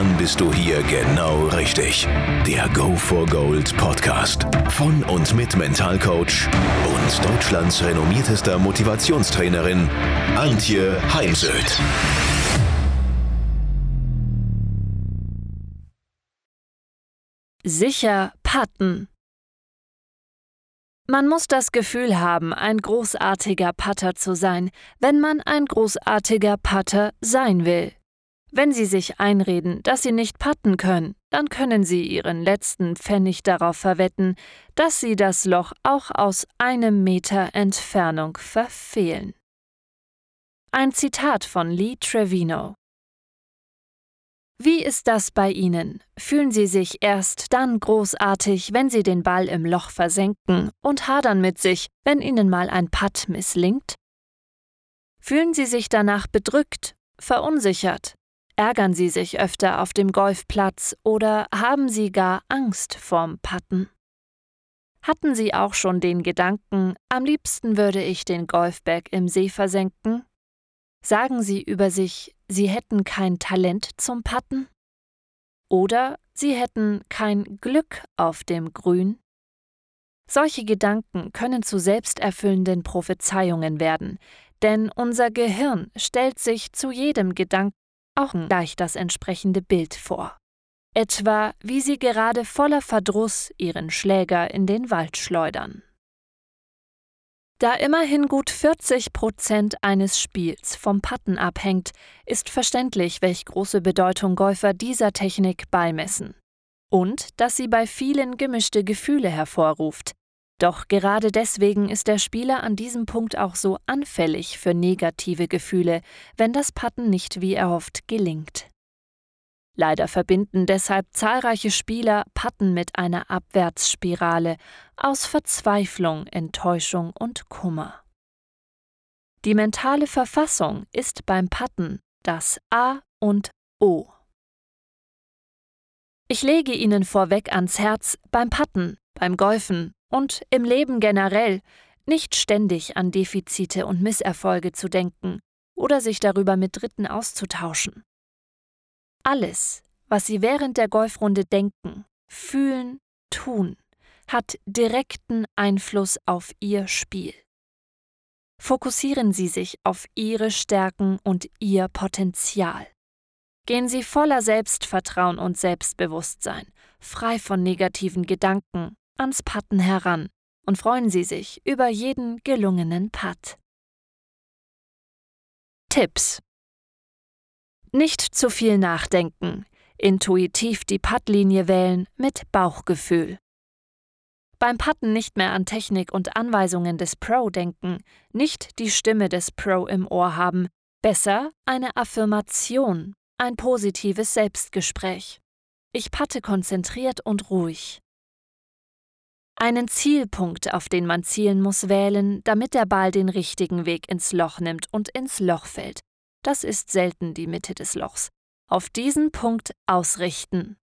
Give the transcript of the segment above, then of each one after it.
Dann bist du hier genau richtig. Der Go for Gold Podcast von und mit Mentalcoach und Deutschlands renommiertester Motivationstrainerin Antje Heimsöth. Sicher patten. Man muss das Gefühl haben, ein großartiger Patter zu sein, wenn man ein großartiger Patter sein will. Wenn Sie sich einreden, dass Sie nicht patten können, dann können Sie Ihren letzten Pfennig darauf verwetten, dass Sie das Loch auch aus einem Meter Entfernung verfehlen. Ein Zitat von Lee Trevino Wie ist das bei Ihnen? Fühlen Sie sich erst dann großartig, wenn Sie den Ball im Loch versenken und hadern mit sich, wenn Ihnen mal ein Putt misslingt? Fühlen Sie sich danach bedrückt, verunsichert, Ärgern Sie sich öfter auf dem Golfplatz oder haben Sie gar Angst vorm Patten? Hatten Sie auch schon den Gedanken, am liebsten würde ich den Golfbag im See versenken? Sagen Sie über sich, Sie hätten kein Talent zum Patten? Oder Sie hätten kein Glück auf dem Grün? Solche Gedanken können zu selbsterfüllenden Prophezeiungen werden, denn unser Gehirn stellt sich zu jedem Gedanken auch gleich das entsprechende Bild vor. Etwa wie sie gerade voller Verdruss ihren Schläger in den Wald schleudern. Da immerhin gut 40 Prozent eines Spiels vom Patten abhängt, ist verständlich, welch große Bedeutung Golfer dieser Technik beimessen. Und dass sie bei vielen gemischte Gefühle hervorruft, doch gerade deswegen ist der Spieler an diesem Punkt auch so anfällig für negative Gefühle, wenn das Patten nicht wie erhofft gelingt. Leider verbinden deshalb zahlreiche Spieler Patten mit einer Abwärtsspirale aus Verzweiflung, Enttäuschung und Kummer. Die mentale Verfassung ist beim Patten das A und O. Ich lege Ihnen vorweg ans Herz, beim Patten, beim Golfen und im Leben generell nicht ständig an Defizite und Misserfolge zu denken oder sich darüber mit Dritten auszutauschen. Alles, was Sie während der Golfrunde denken, fühlen, tun, hat direkten Einfluss auf Ihr Spiel. Fokussieren Sie sich auf Ihre Stärken und Ihr Potenzial. Gehen Sie voller Selbstvertrauen und Selbstbewusstsein, frei von negativen Gedanken ans Patten heran und freuen Sie sich über jeden gelungenen Putt. Tipps Nicht zu viel nachdenken, intuitiv die Puttlinie wählen mit Bauchgefühl. Beim Putten nicht mehr an Technik und Anweisungen des Pro denken, nicht die Stimme des Pro im Ohr haben, besser eine Affirmation, ein positives Selbstgespräch. Ich patte konzentriert und ruhig. Einen Zielpunkt, auf den man zielen muss, wählen, damit der Ball den richtigen Weg ins Loch nimmt und ins Loch fällt. Das ist selten die Mitte des Lochs. Auf diesen Punkt ausrichten.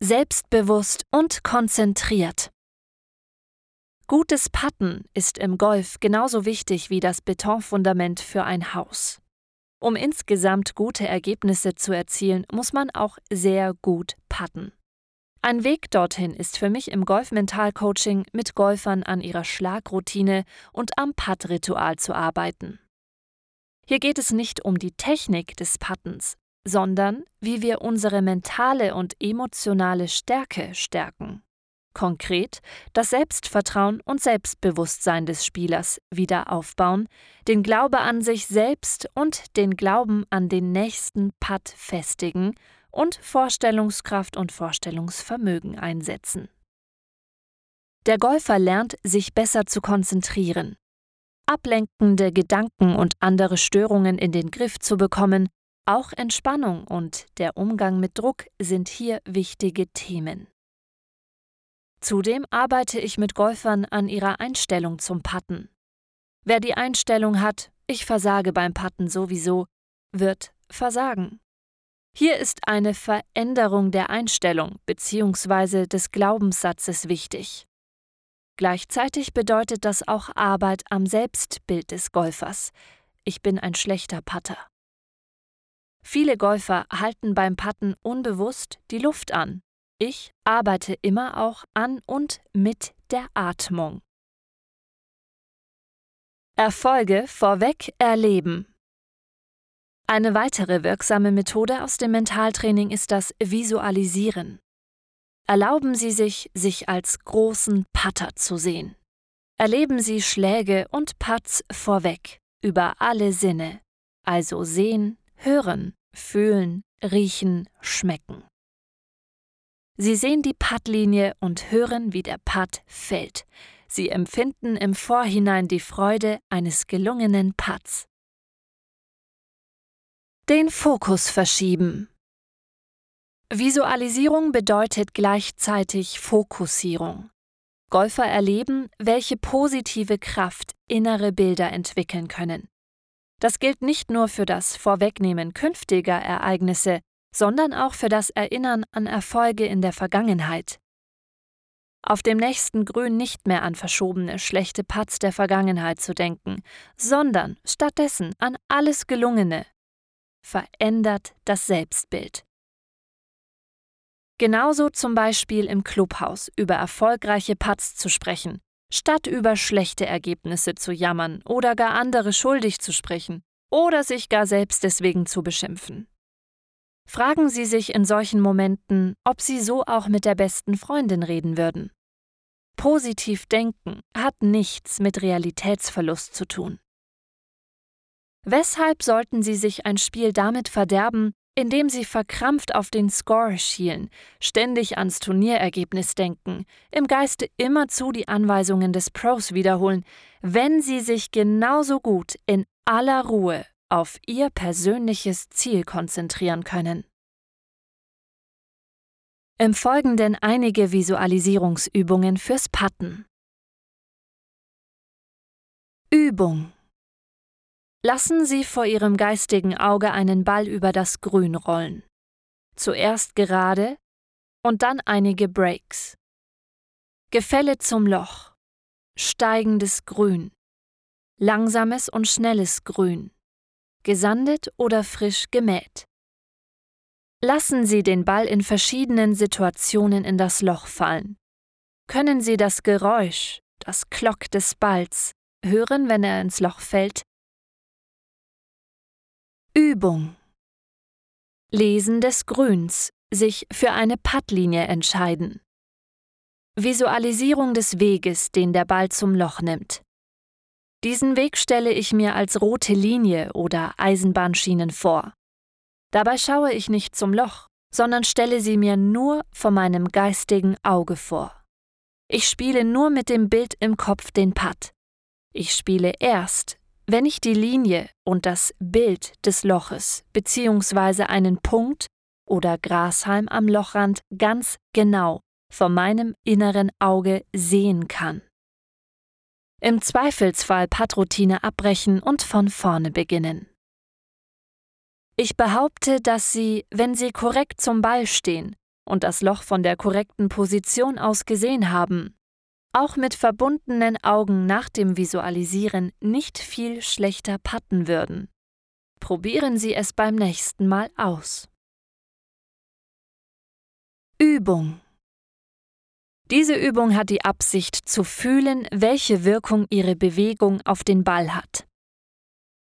Selbstbewusst und konzentriert. Gutes Patten ist im Golf genauso wichtig wie das Betonfundament für ein Haus. Um insgesamt gute Ergebnisse zu erzielen, muss man auch sehr gut patten. Ein Weg dorthin ist für mich im Golf-Mental-Coaching mit Golfern an ihrer Schlagroutine und am Putt-Ritual zu arbeiten. Hier geht es nicht um die Technik des Pattens, sondern wie wir unsere mentale und emotionale Stärke stärken. Konkret das Selbstvertrauen und Selbstbewusstsein des Spielers wieder aufbauen, den Glaube an sich selbst und den Glauben an den nächsten Putt festigen und Vorstellungskraft und Vorstellungsvermögen einsetzen. Der Golfer lernt, sich besser zu konzentrieren, ablenkende Gedanken und andere Störungen in den Griff zu bekommen, auch Entspannung und der Umgang mit Druck sind hier wichtige Themen. Zudem arbeite ich mit Golfern an ihrer Einstellung zum Patten, Wer die Einstellung hat, ich versage beim Patten sowieso, wird versagen. Hier ist eine Veränderung der Einstellung bzw. des Glaubenssatzes wichtig. Gleichzeitig bedeutet das auch Arbeit am Selbstbild des Golfers. Ich bin ein schlechter Putter. Viele Golfer halten beim Patten unbewusst die Luft an. Ich arbeite immer auch an und mit der Atmung. Erfolge vorweg erleben. Eine weitere wirksame Methode aus dem Mentaltraining ist das Visualisieren. Erlauben Sie sich, sich als großen Putter zu sehen. Erleben Sie Schläge und Putts vorweg, über alle Sinne, also sehen, hören, fühlen, riechen, schmecken. Sie sehen die Puttlinie und hören, wie der Putt fällt. Sie empfinden im Vorhinein die Freude eines gelungenen Putts. Den Fokus verschieben. Visualisierung bedeutet gleichzeitig Fokussierung. Golfer erleben, welche positive Kraft innere Bilder entwickeln können. Das gilt nicht nur für das Vorwegnehmen künftiger Ereignisse, sondern auch für das Erinnern an Erfolge in der Vergangenheit. Auf dem nächsten Grün nicht mehr an verschobene schlechte Putts der Vergangenheit zu denken, sondern stattdessen an alles Gelungene, verändert das Selbstbild. Genauso zum Beispiel im Clubhaus über erfolgreiche Putts zu sprechen, statt über schlechte Ergebnisse zu jammern oder gar andere schuldig zu sprechen oder sich gar selbst deswegen zu beschimpfen. Fragen Sie sich in solchen Momenten, ob Sie so auch mit der besten Freundin reden würden. Positiv denken hat nichts mit Realitätsverlust zu tun. Weshalb sollten Sie sich ein Spiel damit verderben, indem Sie verkrampft auf den Score schielen, ständig ans Turnierergebnis denken, im Geiste immerzu die Anweisungen des Pros wiederholen, wenn Sie sich genauso gut in aller Ruhe auf Ihr persönliches Ziel konzentrieren können? Im Folgenden einige Visualisierungsübungen fürs Patten. Übung Lassen Sie vor Ihrem geistigen Auge einen Ball über das Grün rollen. Zuerst gerade und dann einige Breaks. Gefälle zum Loch. Steigendes Grün. Langsames und schnelles Grün. Gesandet oder frisch gemäht. Lassen Sie den Ball in verschiedenen Situationen in das Loch fallen. Können Sie das Geräusch, das Klock des Balls, hören, wenn er ins Loch fällt? Übung Lesen des Grüns, sich für eine Puttlinie entscheiden. Visualisierung des Weges, den der Ball zum Loch nimmt. Diesen Weg stelle ich mir als rote Linie oder Eisenbahnschienen vor. Dabei schaue ich nicht zum Loch, sondern stelle sie mir nur vor meinem geistigen Auge vor. Ich spiele nur mit dem Bild im Kopf den Putt. Ich spiele erst, wenn ich die Linie und das Bild des Loches bzw. einen Punkt oder Grashalm am Lochrand ganz genau vor meinem inneren Auge sehen kann. Im Zweifelsfall Pattroutine abbrechen und von vorne beginnen. Ich behaupte, dass Sie, wenn Sie korrekt zum Ball stehen und das Loch von der korrekten Position aus gesehen haben, auch mit verbundenen Augen nach dem Visualisieren nicht viel schlechter patten würden. Probieren Sie es beim nächsten Mal aus. Übung Diese Übung hat die Absicht zu fühlen, welche Wirkung Ihre Bewegung auf den Ball hat.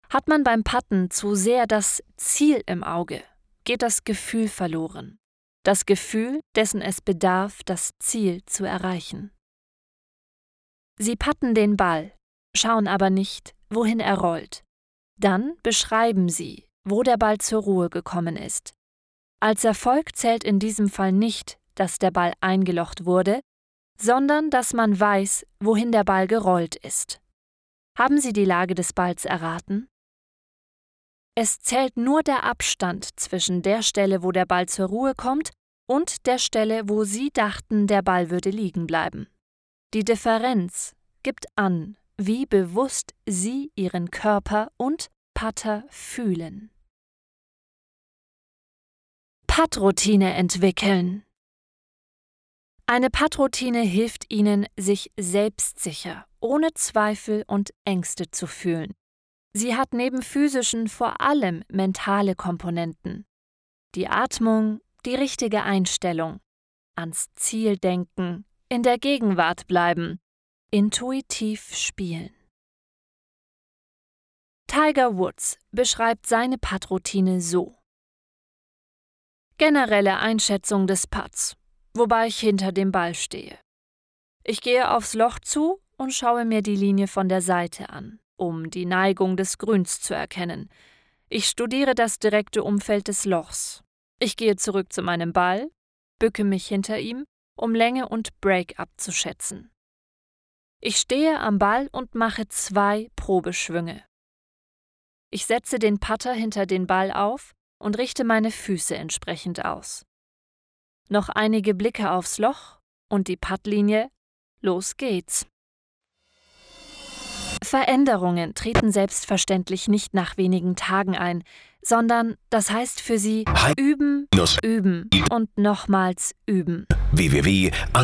Hat man beim Patten zu sehr das Ziel im Auge, geht das Gefühl verloren. Das Gefühl, dessen es bedarf, das Ziel zu erreichen. Sie patten den Ball, schauen aber nicht, wohin er rollt. Dann beschreiben Sie, wo der Ball zur Ruhe gekommen ist. Als Erfolg zählt in diesem Fall nicht, dass der Ball eingelocht wurde, sondern dass man weiß, wohin der Ball gerollt ist. Haben Sie die Lage des Balls erraten? Es zählt nur der Abstand zwischen der Stelle, wo der Ball zur Ruhe kommt, und der Stelle, wo Sie dachten, der Ball würde liegen bleiben. Die Differenz gibt an, wie bewusst Sie Ihren Körper und Patter fühlen. Pattroutine entwickeln. Eine Pattroutine hilft Ihnen, sich selbstsicher, ohne Zweifel und Ängste zu fühlen. Sie hat neben physischen vor allem mentale Komponenten. Die Atmung, die richtige Einstellung, ans Ziel denken, in der Gegenwart bleiben, intuitiv spielen. Tiger Woods beschreibt seine Pattroutine so. Generelle Einschätzung des Putts, wobei ich hinter dem Ball stehe. Ich gehe aufs Loch zu und schaue mir die Linie von der Seite an, um die Neigung des Grüns zu erkennen. Ich studiere das direkte Umfeld des Lochs. Ich gehe zurück zu meinem Ball, bücke mich hinter ihm, um Länge und Break abzuschätzen. Ich stehe am Ball und mache zwei Probeschwünge. Ich setze den Putter hinter den Ball auf und richte meine Füße entsprechend aus. Noch einige Blicke aufs Loch und die Puttlinie. Los geht's. Veränderungen treten selbstverständlich nicht nach wenigen Tagen ein, sondern das heißt für sie üben, üben und nochmals üben.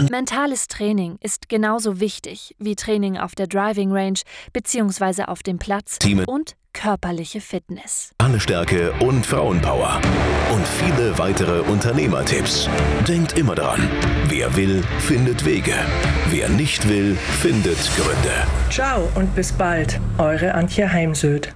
Mentales Training ist genauso wichtig wie Training auf der Driving Range bzw. auf dem Platz und körperliche Fitness. Stärke und Frauenpower. Und viele weitere Unternehmertipps. Denkt immer daran, wer will, findet Wege. Wer nicht will, findet Gründe. Ciao und bis bald, eure Antje Heimsöth.